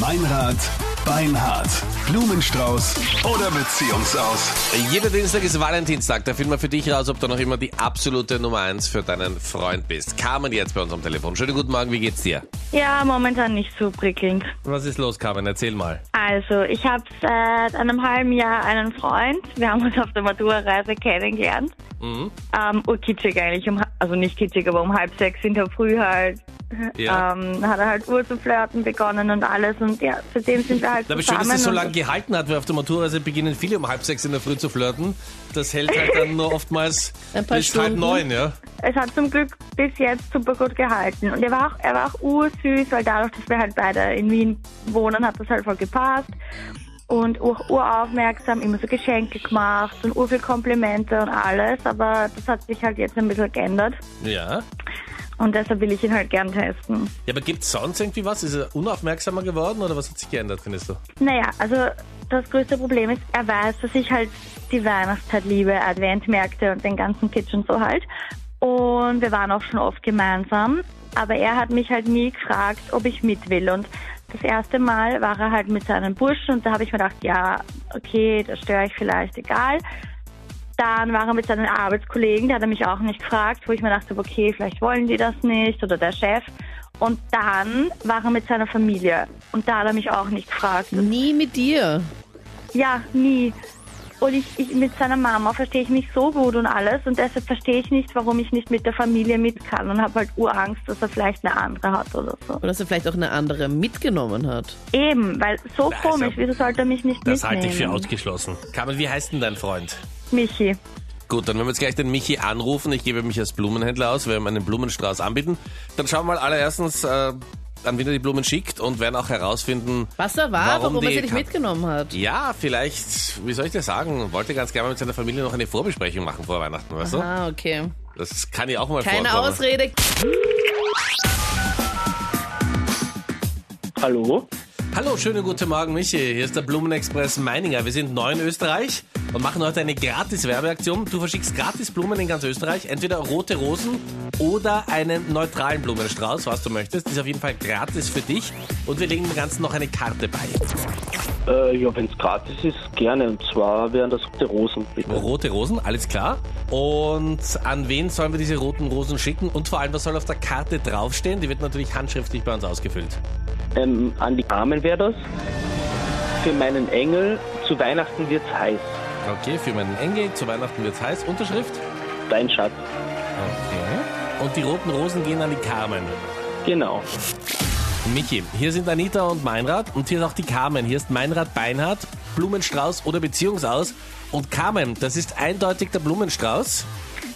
Meinrad, Beinhard, Blumenstrauß oder Beziehungsaus. Jeder Dienstag ist Valentinstag. Da finden wir für dich raus, ob du noch immer die absolute Nummer eins für deinen Freund bist. Carmen jetzt bei uns am Telefon. Schönen guten Morgen, wie geht's dir? Ja, momentan nicht so prickelnd. Was ist los, Carmen? Erzähl mal. Also, ich habe seit einem halben Jahr einen Freund. Wir haben uns auf der Matura-Reise kennengelernt. Mhm. Ähm, urkitschig eigentlich, um, also nicht kitschig, aber um halb sechs in der Früh halt. Ja. Ähm, hat er halt Uhr zu flirten begonnen und alles und ja, seitdem sind wir halt Aber schön, zusammen. dass es so lange gehalten hat, weil auf der Maturreise beginnen viele um halb sechs in der Früh zu flirten. Das hält halt dann nur oftmals Ein paar bis halb Stunden. neun, ja? es hat zum Glück bis jetzt super gut gehalten. Und er war auch, er war auch ursüß, weil dadurch, dass wir halt beide in Wien wohnen, hat das halt voll gepasst. Und ur, uraufmerksam, immer so Geschenke gemacht und ur viel Komplimente und alles. Aber das hat sich halt jetzt ein bisschen geändert. Ja. Und deshalb will ich ihn halt gern testen. Ja, aber gibt's sonst irgendwie was? Ist er unaufmerksamer geworden oder was hat sich geändert, findest du? Naja, also das größte Problem ist, er weiß, dass ich halt die Weihnachtszeit liebe, Adventmärkte und den ganzen Kitsch und so halt. Und wir waren auch schon oft gemeinsam. Aber er hat mich halt nie gefragt, ob ich mit will. Und das erste Mal war er halt mit seinen Burschen und da habe ich mir gedacht, ja, okay, da störe ich vielleicht, egal. Dann war er mit seinen Arbeitskollegen, da hat er mich auch nicht gefragt, wo ich mir dachte, okay, vielleicht wollen die das nicht oder der Chef. Und dann war er mit seiner Familie und da hat er mich auch nicht gefragt. Nie mit dir. Ja, nie. Und ich, ich mit seiner Mama verstehe ich mich so gut und alles und deshalb verstehe ich nicht, warum ich nicht mit der Familie mit kann und habe halt Urangst, dass er vielleicht eine andere hat oder so. Oder dass er vielleicht auch eine andere mitgenommen hat. Eben, weil so Also, komisch, wieso sollte er mich nicht Das mitnehmen? halte ich für ausgeschlossen. Carmen, wie heißt denn dein Freund? Michi. Gut, dann werden wir jetzt gleich den Michi anrufen. Ich gebe mich als Blumenhändler aus, wir haben einen Blumenstrauß anbieten. Dann schauen wir mal allererstens, äh, an wen er die Blumen schickt und werden auch herausfinden, Was er war, Warum warum, er sie nicht mitgenommen hat. ja, vielleicht, wie soll ich das sagen, wollte ganz gerne mal mit seiner Familie noch eine Vorbesprechung machen vor Weihnachten, weißt du? Ah, okay. Das kann ja auch mal Keine vorkommen. Ausrede. Hallo? Hallo, schönen guten Morgen, Michi. Hier ist der Blumenexpress Meininger. Wir sind neu in Österreich und machen heute eine gratis Werbeaktion. Du verschickst gratis Blumen in ganz Österreich, entweder rote Rosen oder einen neutralen Blumenstrauß, was du möchtest. Ist auf jeden Fall gratis für dich und wir legen dem Ganzen noch eine Karte bei. Äh, ja, wenn es gratis ist, gerne. Und zwar wären das rote Rosen, bitte. Rote Rosen, alles klar. Und an wen sollen wir diese roten Rosen schicken? Und vor allem, was soll auf der Karte draufstehen? Die wird natürlich handschriftlich bei uns ausgefüllt. Ähm, an die Armen wäre das. Für meinen Engel, zu Weihnachten wird's heiß. Okay, für meinen Engel, zu Weihnachten wird's heiß. Unterschrift? Dein Schatz. Okay. Und die roten Rosen gehen an die Carmen. Genau. Michi, hier sind Anita und Meinrad und hier ist auch die Carmen. Hier ist Meinrad Beinhardt, Blumenstrauß oder Beziehungsaus. Und Carmen, das ist eindeutig der Blumenstrauß.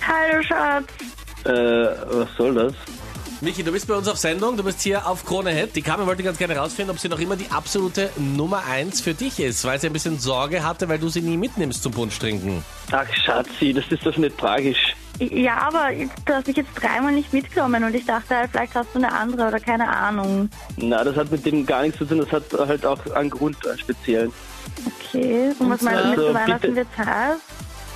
Hallo Schatz. Äh, was soll das? Michi, du bist bei uns auf Sendung, du bist hier auf Krone Hit. Die Carmen wollte ganz gerne rausfinden, ob sie noch immer die absolute Nummer eins für dich ist, weil sie ein bisschen Sorge hatte, weil du sie nie mitnimmst zum Punsch trinken. Ach, Schatzi, das ist doch nicht tragisch. Ja, aber du hast mich jetzt dreimal nicht mitgenommen und ich dachte halt, vielleicht hast du eine andere oder keine Ahnung. Na, das hat mit dem gar nichts zu tun. Das hat halt auch einen Grund, einen speziellen. Okay, und, was meinst du mit Also, zu Weihnachten bitte- wird's heiß?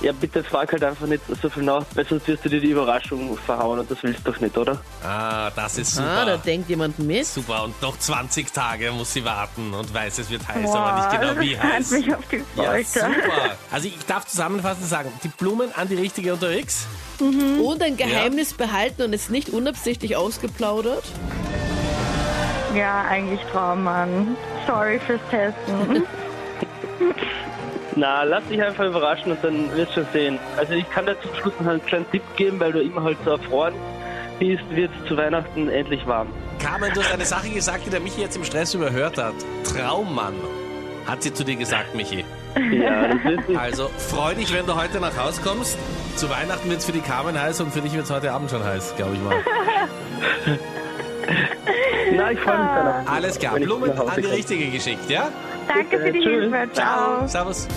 Ja, bitte frag halt einfach nicht so viel nach, weil sonst wirst du dir die Überraschung verhauen und das willst du doch nicht, oder? Ah, das ist super. Ah, da denkt jemand mit. Super, und noch 20 Tage muss sie warten und weiß, es wird heiß, Boah, aber nicht genau wie heiß. mich auf die Ja, Folter. super. Also ich darf zusammenfassend sagen, die Blumen an die richtige unterwegs. Und ein Geheimnis behalten und es nicht unabsichtlich ausgeplaudert. Ja, eigentlich Traummann. Sorry fürs Testen. Na, lass dich einfach überraschen und dann wirst du schon sehen. Also ich kann dir zum Schluss noch einen kleinen Tipp geben, weil du immer halt so erfroren bist, wird es zu Weihnachten endlich warm. Carmen, du hast eine Sache gesagt, die der Michi jetzt im Stress überhört hat. Traummann, hat sie zu dir gesagt, Michi. Ja, das wird Also freu dich, wenn du heute nach Hause kommst. Zu Weihnachten wird es für die Carmen heiß und für dich wird es heute Abend schon heiß, glaube ich mal. Na, ich freue mich dann. Alles klar, Blumen an die richtige geschickt, ja? Danke für die Tschüss. Hilfe. Ciao. Servus.